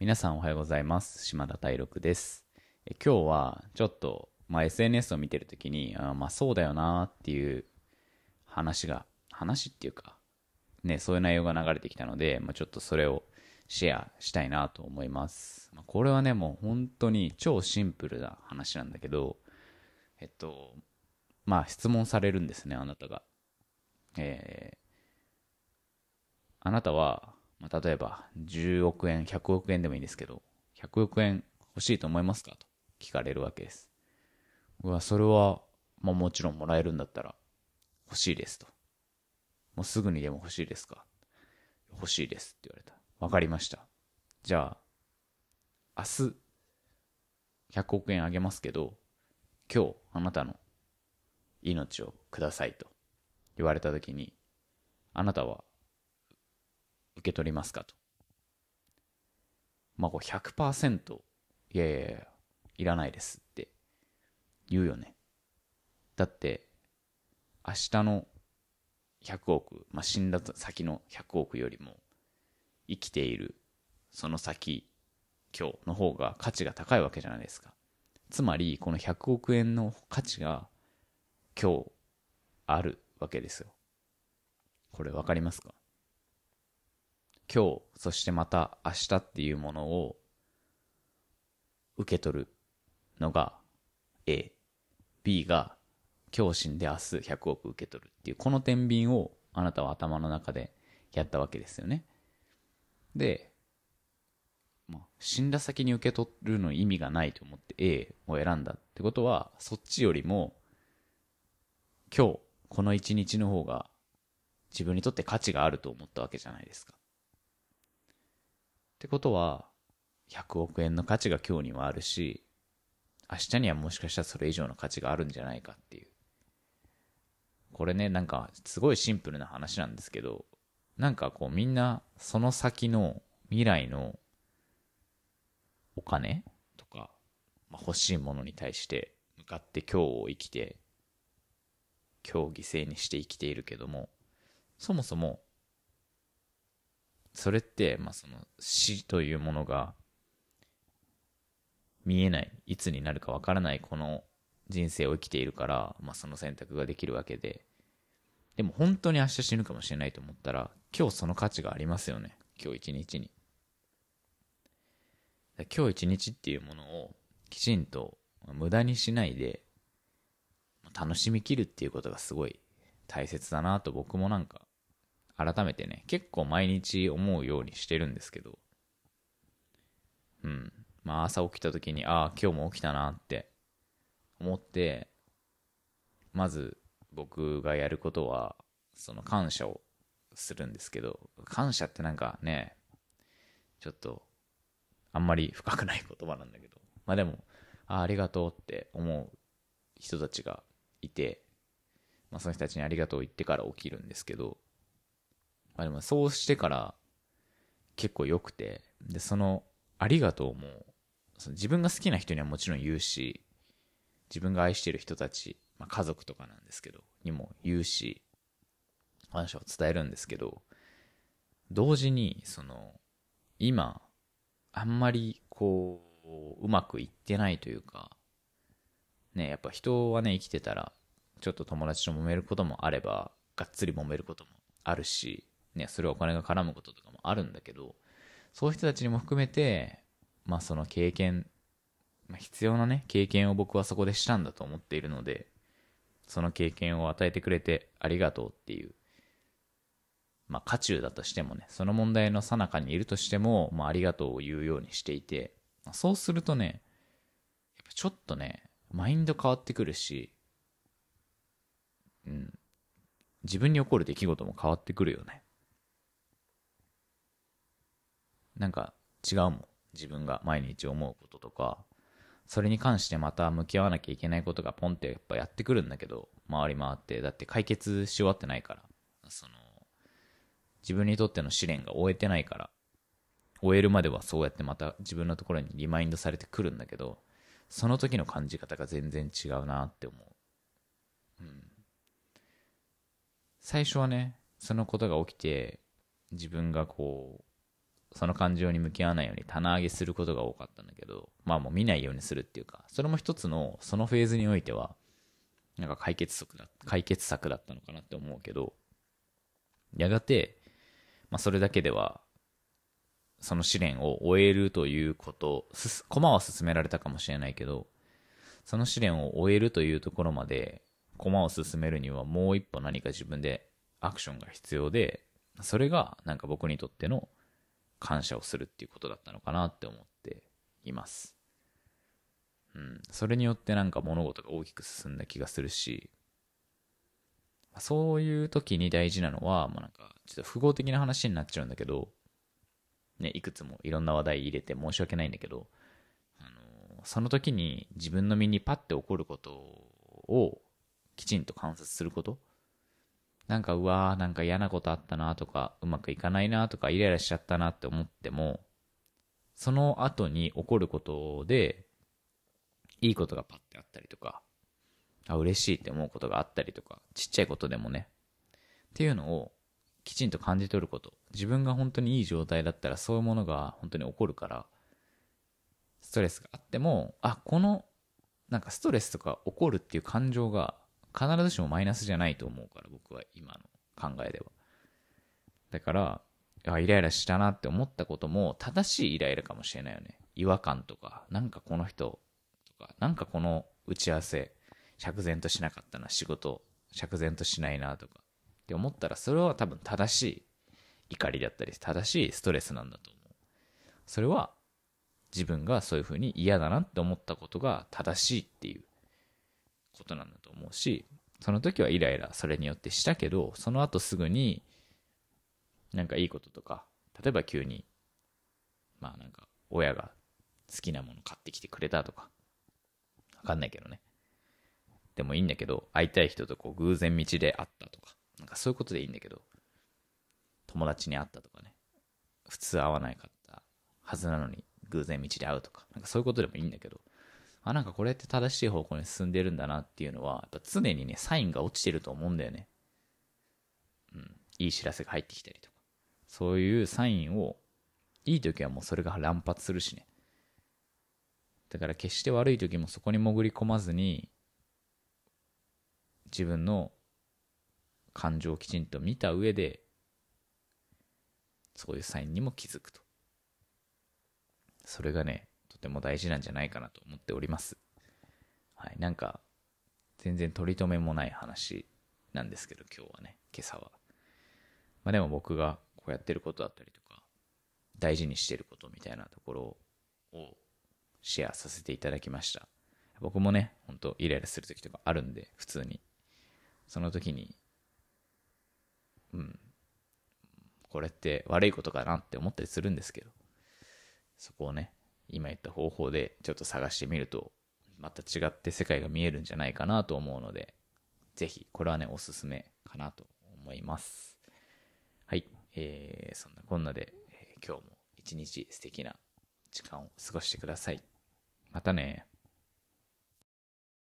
皆さんおはようございます。島田大六です。え今日はちょっと、まあ、SNS を見てるときに、あまあそうだよなっていう話が、話っていうか、ね、そういう内容が流れてきたので、まあ、ちょっとそれをシェアしたいなと思います。まあ、これはね、もう本当に超シンプルな話なんだけど、えっと、まあ質問されるんですね、あなたが。えーあなたは、まあ、例えば10億円、100億円でもいいんですけど、100億円欲しいと思いますか？と聞かれるわけです。うわ、それは、まあもちろんもらえるんだったら欲しいですと。もうすぐにでも欲しいですか？欲しいですって言われた。わかりました。じゃあ、明日、100億円あげますけど、今日あなたの命をくださいと言われたときに、あなたは受け取りますかと。まあ、こう100%、いやいやいや、いらないですって言うよね。だって、明日の100億、まあ、死んだ先の100億よりも、生きているその先、今日の方が価値が高いわけじゃないですか。つまり、この100億円の価値が今日あるわけですよ。これわかりますか？今日、そしてまた明日っていうものを受け取るのが A。B が今日死んで明日100億受け取るっていう、この天秤をあなたは頭の中でやったわけですよね。で、まあ、死んだ先に受け取るの意味がないと思って A を選んだってことは、そっちよりも今日、この一日の方が自分にとって価値があると思ったわけじゃないですか。ってことは、100億円の価値が今日にはあるし、明日にはもしかしたらそれ以上の価値があるんじゃないかっていう。これね、なんかすごいシンプルな話なんですけど、なんかこうみんなその先の未来のお金とか、まあ、欲しいものに対して向かって今日を生きて、今日犠牲にして生きているけども、そもそもそれって、まあ、その死というものが見えない、いつになるかわからないこの人生を生きているから、まあ、その選択ができるわけで、でも本当に明日死ぬかもしれないと思ったら、今日その価値がありますよね。今日一日に。今日一日っていうものをきちんと無駄にしないで、楽しみきるっていうことがすごい大切だなと僕もなんか改めてね、結構毎日思うようにしてるんですけど、うん。まあ朝起きた時に、ああ、今日も起きたなって思って、まず僕がやることは、その感謝をするんですけど、感謝ってなんかね、ちょっと、あんまり深くない言葉なんだけど、まあでも、ああ、りがとうって思う人たちがいて、まあその人たちにありがとう言ってから起きるんですけど、まあでもそうしてから結構良くて、で、そのありがとうも、その自分が好きな人にはもちろん言うし、自分が愛してる人たち、まあ家族とかなんですけど、にも言うし、感謝を伝えるんですけど、同時に、その、今、あんまりこう、うまくいってないというか、ね、やっぱ人はね、生きてたら、ちょっと友達と揉めることもあれば、がっつり揉めることもあるし、ね、それお金が絡むこととかもあるんだけど、そういう人たちにも含めて、まあその経験、まあ、必要なね、経験を僕はそこでしたんだと思っているので、その経験を与えてくれてありがとうっていう、まあ渦中だとしてもね、その問題の最中にいるとしても、まあありがとうを言うようにしていて、そうするとね、やっぱちょっとね、マインド変わってくるし、うん、自分に起こる出来事も変わってくるよね。なんか違うもん。自分が毎日思うこととか、それに関してまた向き合わなきゃいけないことがポンってやっぱやってくるんだけど、回り回って、だって解決し終わってないから、その、自分にとっての試練が終えてないから、終えるまではそうやってまた自分のところにリマインドされてくるんだけど、その時の感じ方が全然違うなって思う。うん。最初はね、そのことが起きて、自分がこう、その感情に向き合わないように棚上げすることが多かったんだけど、まあもう見ないようにするっていうか、それも一つの、そのフェーズにおいては、なんか解決策だ、解決策だったのかなって思うけど、やがて、まあそれだけでは、その試練を終えるということ、駒は進められたかもしれないけど、その試練を終えるというところまで、駒を進めるにはもう一歩何か自分でアクションが必要で、それがなんか僕にとっての感謝をするっていうことだったのかなって思っています。うん。それによってなんか物事が大きく進んだ気がするし、そういう時に大事なのは、まあ、なんか、ちょっと複合的な話になっちゃうんだけど、ね、いくつもいろんな話題入れて申し訳ないんだけど、あのその時に自分の身にパッて起こることをきちんと観察することなんか、うわー、なんか嫌なことあったなとか、うまくいかないなとか、イライラしちゃったなって思っても、その後に起こることで、いいことがパッてあったりとか、あ、嬉しいって思うことがあったりとか、ちっちゃいことでもね、っていうのをきちんと感じ取ること。自分が本当にいい状態だったらそういうものが本当に起こるから、ストレスがあっても、あ、この、なんかストレスとか起こるっていう感情が必ずしもマイナスじゃないと思うから、僕は今の考えでは。だから、あ、イライラしたなって思ったことも正しいイライラかもしれないよね。違和感とか、なんかこの人とか、なんかこの打ち合わせ、釈然としなかったな、仕事、釈然としないなとか、って思ったら、それは多分正しい怒りだったり、正しいストレスなんだと思う。それは、自分がそういうふうに嫌だなって思ったことが正しいっていうことなんだと思うし、その時はイライラそれによってしたけど、その後すぐに、なんかいいこととか、例えば急に、まあなんか、親が好きなもの買ってきてくれたとか、わかんないけどね。でもいいんだけど、会いたい人とこう偶然道で会ったとか、なんかそういうことでいいんだけど、友達に会ったとかね、普通会わないかったはずなのに偶然道で会うとか、なんかそういうことでもいいんだけど、あ、なんかこれって正しい方向に進んでるんだなっていうのは、やっぱ常にね、サインが落ちてると思うんだよね。うん。いい知らせが入ってきたりとか。そういうサインを、いい時はもうそれが乱発するしね。だから決して悪い時もそこに潜り込まずに、自分の感情をきちんと見た上で、そういうサインにも気づくと。それがね、ても大事なんじゃないかなと思っております。はい。なんか、全然取り留めもない話なんですけど、今日はね、今朝は。まあでも僕がこうやってることだったりとか、大事にしてることみたいなところをシェアさせていただきました。僕もね、ほんとイライラする時とかあるんで、普通に。その時に、うん、これって悪いことかなって思ったりするんですけど、そこをね、今言った方法でちょっと探してみると、また違って世界が見えるんじゃないかなと思うので、ぜひ、これはね、おすすめかなと思います。はい。えー、そんなこんなで、えー、今日も一日素敵な時間を過ごしてください。またね